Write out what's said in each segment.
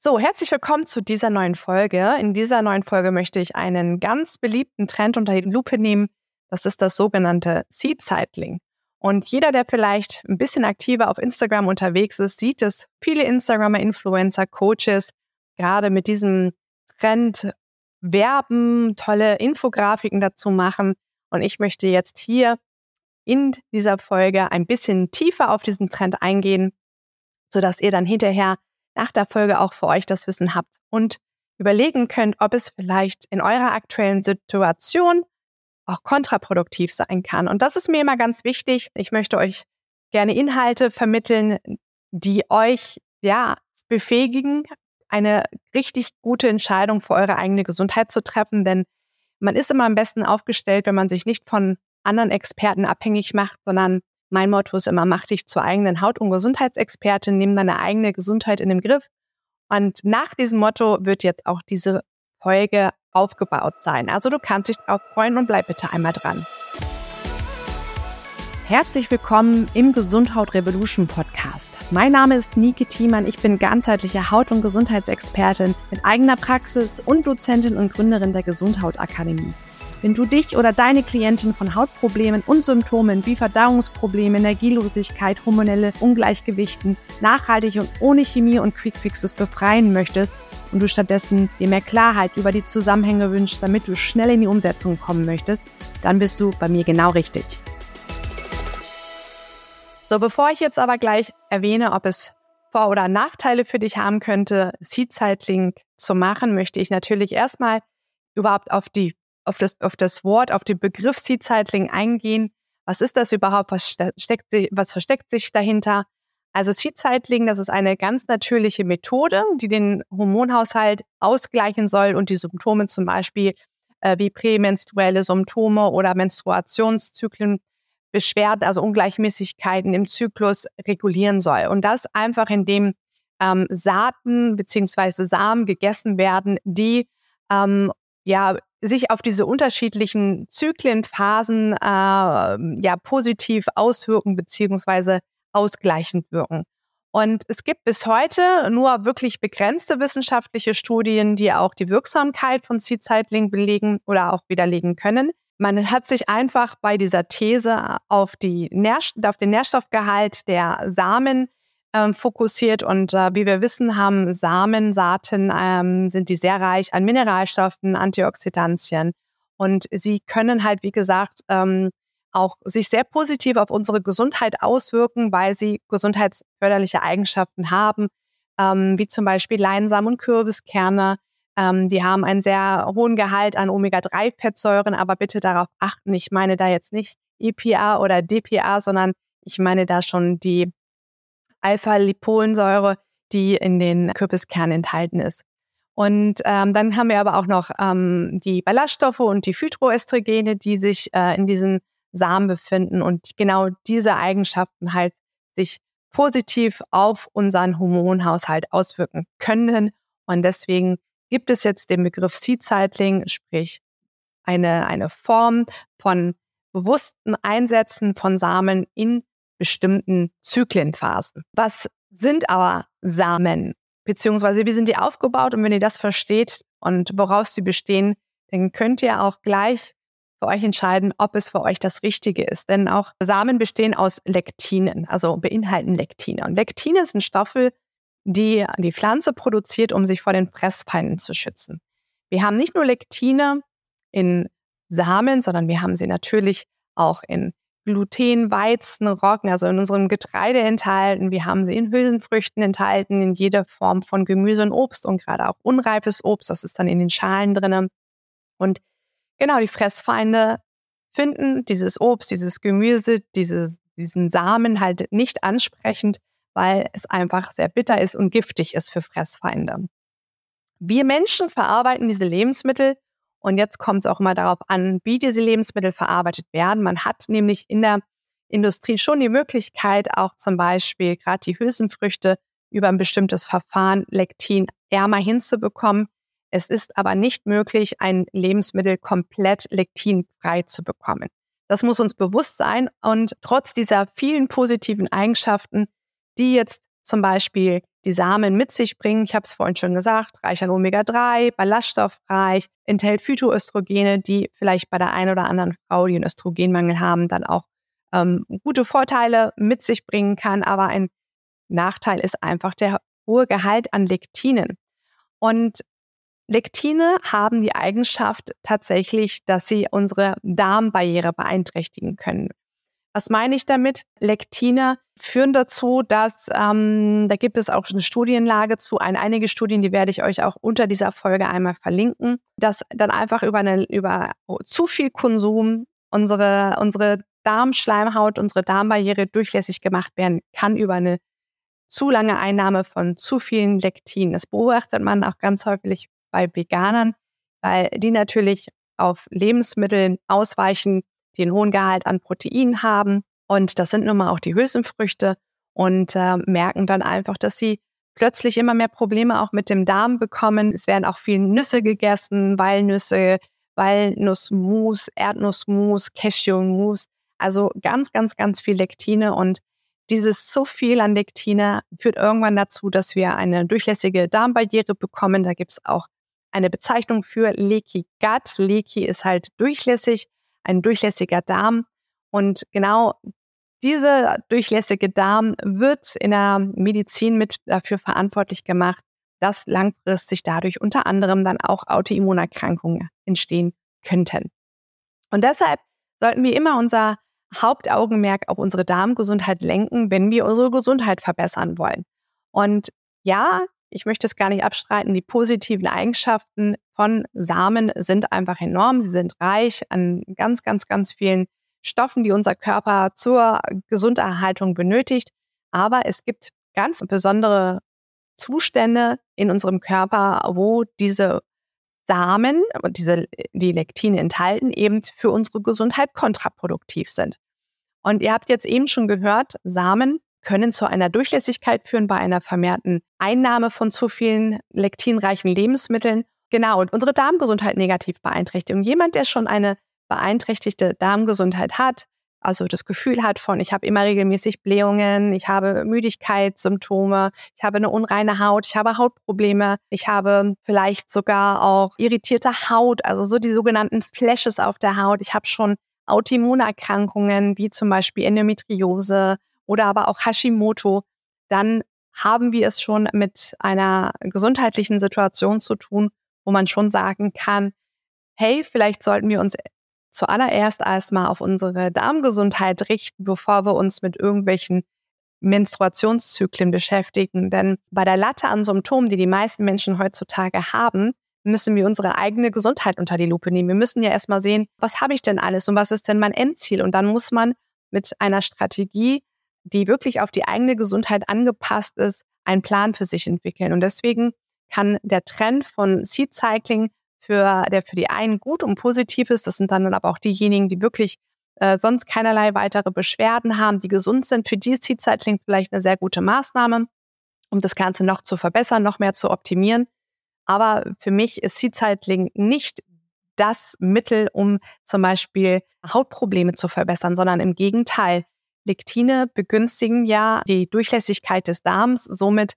So, herzlich willkommen zu dieser neuen Folge. In dieser neuen Folge möchte ich einen ganz beliebten Trend unter die Lupe nehmen. Das ist das sogenannte Seed Cycling. Und jeder, der vielleicht ein bisschen aktiver auf Instagram unterwegs ist, sieht es. Viele Instagramer, Influencer, Coaches, gerade mit diesem Trend werben, tolle Infografiken dazu machen. Und ich möchte jetzt hier in dieser Folge ein bisschen tiefer auf diesen Trend eingehen, sodass ihr dann hinterher nach der Folge auch für euch das Wissen habt und überlegen könnt, ob es vielleicht in eurer aktuellen Situation auch kontraproduktiv sein kann. Und das ist mir immer ganz wichtig. Ich möchte euch gerne Inhalte vermitteln, die euch ja befähigen, eine richtig gute Entscheidung für eure eigene Gesundheit zu treffen, denn man ist immer am besten aufgestellt, wenn man sich nicht von anderen Experten abhängig macht, sondern mein Motto ist immer, mach dich zur eigenen Haut- und Gesundheitsexpertin, nimm deine eigene Gesundheit in den Griff. Und nach diesem Motto wird jetzt auch diese Folge aufgebaut sein. Also du kannst dich drauf freuen und bleib bitte einmal dran. Herzlich willkommen im Gesundhaut Revolution Podcast. Mein Name ist Nike Thiemann. Ich bin ganzheitliche Haut- und Gesundheitsexpertin mit eigener Praxis und Dozentin und Gründerin der Gesundhaut Akademie. Wenn du dich oder deine Klientin von Hautproblemen und Symptomen wie Verdauungsprobleme, Energielosigkeit, hormonelle Ungleichgewichten nachhaltig und ohne Chemie und Quickfixes befreien möchtest und du stattdessen dir mehr Klarheit über die Zusammenhänge wünschst, damit du schnell in die Umsetzung kommen möchtest, dann bist du bei mir genau richtig. So, bevor ich jetzt aber gleich erwähne, ob es Vor- oder Nachteile für dich haben könnte, Seed Cycling zu machen, möchte ich natürlich erstmal überhaupt auf die auf das, auf das Wort, auf den Begriff Seed Cycling eingehen. Was ist das überhaupt? Was, steckt, was versteckt sich dahinter? Also Seed Cycling, das ist eine ganz natürliche Methode, die den Hormonhaushalt ausgleichen soll und die Symptome zum Beispiel äh, wie prämenstruelle Symptome oder Menstruationszyklen, Beschwerden, also Ungleichmäßigkeiten im Zyklus regulieren soll. Und das einfach, indem ähm, Saaten beziehungsweise Samen gegessen werden, die ähm, ja sich auf diese unterschiedlichen Zyklenphasen äh, ja positiv auswirken beziehungsweise ausgleichend wirken. Und es gibt bis heute nur wirklich begrenzte wissenschaftliche Studien, die auch die Wirksamkeit von Cycling belegen oder auch widerlegen können. Man hat sich einfach bei dieser These auf, die Nährst auf den Nährstoffgehalt der Samen ähm, fokussiert. Und äh, wie wir wissen, haben Samen, Saaten, ähm, sind die sehr reich an Mineralstoffen, Antioxidantien. Und sie können halt, wie gesagt, ähm, auch sich sehr positiv auf unsere Gesundheit auswirken, weil sie gesundheitsförderliche Eigenschaften haben, ähm, wie zum Beispiel Leinsamen und Kürbiskerne. Ähm, die haben einen sehr hohen Gehalt an Omega-3-Fettsäuren, aber bitte darauf achten, ich meine da jetzt nicht EPA oder DPA, sondern ich meine da schon die Alpha-Lipolensäure, die in den Kürbiskernen enthalten ist. Und ähm, dann haben wir aber auch noch ähm, die Ballaststoffe und die Phytoestrogene, die sich äh, in diesen Samen befinden und genau diese Eigenschaften halt sich positiv auf unseren Hormonhaushalt auswirken können. Und deswegen gibt es jetzt den Begriff Seed Cycling, sprich eine, eine Form von bewussten Einsätzen von Samen in bestimmten Zyklenphasen. Was sind aber Samen? Beziehungsweise wie sind die aufgebaut? Und wenn ihr das versteht und woraus sie bestehen, dann könnt ihr auch gleich für euch entscheiden, ob es für euch das Richtige ist. Denn auch Samen bestehen aus Lektinen, also beinhalten Lektine. Und Lektine sind Stoffe, die die Pflanze produziert, um sich vor den Fressfeinden zu schützen. Wir haben nicht nur Lektine in Samen, sondern wir haben sie natürlich auch in Gluten, Weizen, Roggen, also in unserem Getreide enthalten. Wir haben sie in Hülsenfrüchten enthalten, in jeder Form von Gemüse und Obst und gerade auch unreifes Obst, das ist dann in den Schalen drin. Und genau, die Fressfeinde finden dieses Obst, dieses Gemüse, dieses, diesen Samen halt nicht ansprechend, weil es einfach sehr bitter ist und giftig ist für Fressfeinde. Wir Menschen verarbeiten diese Lebensmittel und jetzt kommt es auch immer darauf an, wie diese Lebensmittel verarbeitet werden. Man hat nämlich in der Industrie schon die Möglichkeit, auch zum Beispiel gerade die Hülsenfrüchte über ein bestimmtes Verfahren Lektin ärmer hinzubekommen. Es ist aber nicht möglich, ein Lebensmittel komplett lektinfrei zu bekommen. Das muss uns bewusst sein. Und trotz dieser vielen positiven Eigenschaften, die jetzt zum Beispiel die Samen mit sich bringen. Ich habe es vorhin schon gesagt, reich an Omega-3, ballaststoffreich, enthält Phytoöstrogene, die vielleicht bei der einen oder anderen Frau, die einen Östrogenmangel haben, dann auch ähm, gute Vorteile mit sich bringen kann. Aber ein Nachteil ist einfach der hohe Gehalt an Lektinen. Und Lektine haben die Eigenschaft tatsächlich, dass sie unsere Darmbarriere beeinträchtigen können. Was meine ich damit? Lektine führen dazu, dass ähm, da gibt es auch eine Studienlage zu, ein, einige Studien, die werde ich euch auch unter dieser Folge einmal verlinken, dass dann einfach über, eine, über zu viel Konsum unsere, unsere Darmschleimhaut, unsere Darmbarriere durchlässig gemacht werden kann über eine zu lange Einnahme von zu vielen Lektinen. Das beobachtet man auch ganz häufig bei Veganern, weil die natürlich auf Lebensmittel ausweichen, die einen hohen Gehalt an Protein haben. Und das sind nun mal auch die Hülsenfrüchte und äh, merken dann einfach, dass sie plötzlich immer mehr Probleme auch mit dem Darm bekommen. Es werden auch viele Nüsse gegessen, Walnüsse, Walnussmus, Erdnussmus, Cashewmus. Also ganz, ganz, ganz viel Lektine und dieses zu viel an Lektine führt irgendwann dazu, dass wir eine durchlässige Darmbarriere bekommen. Da gibt es auch eine Bezeichnung für Leaky Gut. Leaky ist halt durchlässig ein durchlässiger Darm. Und genau dieser durchlässige Darm wird in der Medizin mit dafür verantwortlich gemacht, dass langfristig dadurch unter anderem dann auch Autoimmunerkrankungen entstehen könnten. Und deshalb sollten wir immer unser Hauptaugenmerk auf unsere Darmgesundheit lenken, wenn wir unsere Gesundheit verbessern wollen. Und ja, ich möchte es gar nicht abstreiten, die positiven Eigenschaften von Samen sind einfach enorm. Sie sind reich an ganz, ganz, ganz vielen Stoffen, die unser Körper zur Gesunderhaltung benötigt. Aber es gibt ganz besondere Zustände in unserem Körper, wo diese Samen und diese, die Lektine enthalten, eben für unsere Gesundheit kontraproduktiv sind. Und ihr habt jetzt eben schon gehört, Samen können zu einer Durchlässigkeit führen bei einer vermehrten Einnahme von zu vielen lektinreichen Lebensmitteln. Genau, und unsere Darmgesundheit negativ beeinträchtigen. Jemand, der schon eine beeinträchtigte Darmgesundheit hat, also das Gefühl hat von, ich habe immer regelmäßig Blähungen, ich habe Müdigkeitssymptome, ich habe eine unreine Haut, ich habe Hautprobleme, ich habe vielleicht sogar auch irritierte Haut, also so die sogenannten Flashes auf der Haut. Ich habe schon Autoimmunerkrankungen wie zum Beispiel Endometriose, oder aber auch Hashimoto, dann haben wir es schon mit einer gesundheitlichen Situation zu tun, wo man schon sagen kann, hey, vielleicht sollten wir uns zuallererst erstmal auf unsere Darmgesundheit richten, bevor wir uns mit irgendwelchen Menstruationszyklen beschäftigen. Denn bei der Latte an Symptomen, die die meisten Menschen heutzutage haben, müssen wir unsere eigene Gesundheit unter die Lupe nehmen. Wir müssen ja erstmal sehen, was habe ich denn alles und was ist denn mein Endziel? Und dann muss man mit einer Strategie die wirklich auf die eigene Gesundheit angepasst ist, einen Plan für sich entwickeln. Und deswegen kann der Trend von Seed Cycling für, der für die einen gut und positiv ist, das sind dann aber auch diejenigen, die wirklich äh, sonst keinerlei weitere Beschwerden haben, die gesund sind, für die ist Seed Cycling vielleicht eine sehr gute Maßnahme, um das Ganze noch zu verbessern, noch mehr zu optimieren. Aber für mich ist Seed Cycling nicht das Mittel, um zum Beispiel Hautprobleme zu verbessern, sondern im Gegenteil. Lektine begünstigen ja die Durchlässigkeit des Darms. Somit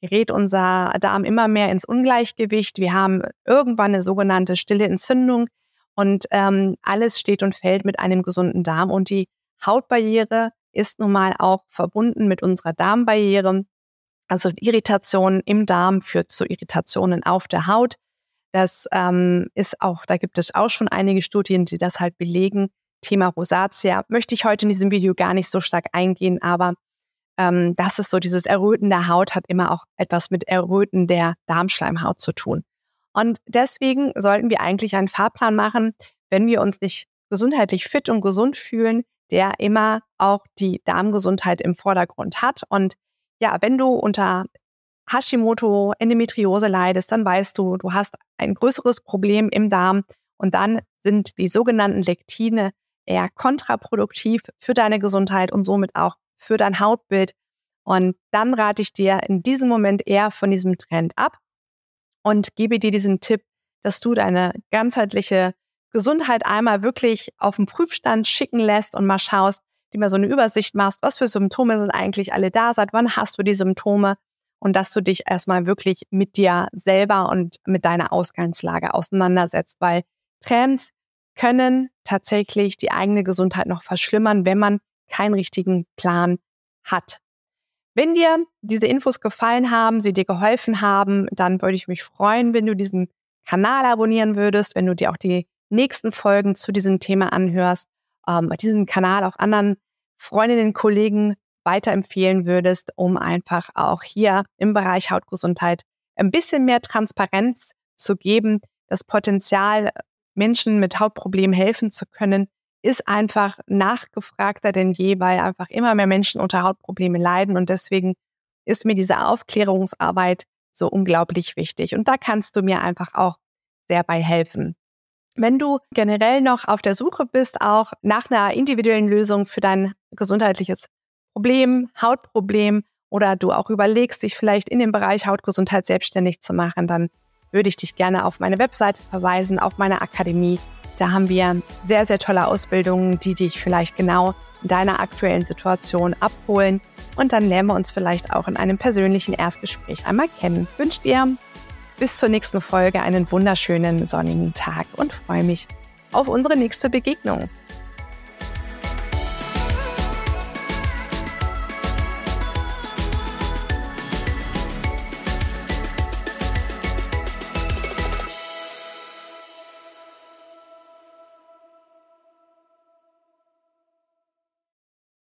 gerät unser Darm immer mehr ins Ungleichgewicht. Wir haben irgendwann eine sogenannte stille Entzündung und ähm, alles steht und fällt mit einem gesunden Darm. Und die Hautbarriere ist nun mal auch verbunden mit unserer Darmbarriere. Also Irritationen im Darm führt zu Irritationen auf der Haut. Das ähm, ist auch, da gibt es auch schon einige Studien, die das halt belegen, Thema Rosatia möchte ich heute in diesem Video gar nicht so stark eingehen, aber ähm, das ist so, dieses Erröten der Haut hat immer auch etwas mit Erröten der Darmschleimhaut zu tun. Und deswegen sollten wir eigentlich einen Fahrplan machen, wenn wir uns nicht gesundheitlich fit und gesund fühlen, der immer auch die Darmgesundheit im Vordergrund hat. Und ja, wenn du unter Hashimoto, Endometriose leidest, dann weißt du, du hast ein größeres Problem im Darm und dann sind die sogenannten Lektine eher kontraproduktiv für deine Gesundheit und somit auch für dein Hautbild. Und dann rate ich dir in diesem Moment eher von diesem Trend ab und gebe dir diesen Tipp, dass du deine ganzheitliche Gesundheit einmal wirklich auf den Prüfstand schicken lässt und mal schaust, die mal so eine Übersicht machst, was für Symptome sind eigentlich alle da, seit wann hast du die Symptome und dass du dich erstmal wirklich mit dir selber und mit deiner Ausgangslage auseinandersetzt, weil Trends können tatsächlich die eigene Gesundheit noch verschlimmern, wenn man keinen richtigen Plan hat. Wenn dir diese Infos gefallen haben, sie dir geholfen haben, dann würde ich mich freuen, wenn du diesen Kanal abonnieren würdest, wenn du dir auch die nächsten Folgen zu diesem Thema anhörst, ähm, diesen Kanal auch anderen Freundinnen, Kollegen weiterempfehlen würdest, um einfach auch hier im Bereich Hautgesundheit ein bisschen mehr Transparenz zu geben, das Potenzial, Menschen mit Hautproblemen helfen zu können, ist einfach nachgefragter denn je, weil einfach immer mehr Menschen unter Hautproblemen leiden und deswegen ist mir diese Aufklärungsarbeit so unglaublich wichtig und da kannst du mir einfach auch sehr bei helfen. Wenn du generell noch auf der Suche bist, auch nach einer individuellen Lösung für dein gesundheitliches Problem, Hautproblem oder du auch überlegst, dich vielleicht in dem Bereich Hautgesundheit selbstständig zu machen, dann würde ich dich gerne auf meine Webseite verweisen, auf meine Akademie da haben wir sehr, sehr tolle Ausbildungen, die dich vielleicht genau in deiner aktuellen Situation abholen. Und dann lernen wir uns vielleicht auch in einem persönlichen Erstgespräch einmal kennen. Wünsche dir bis zur nächsten Folge einen wunderschönen sonnigen Tag und freue mich auf unsere nächste Begegnung.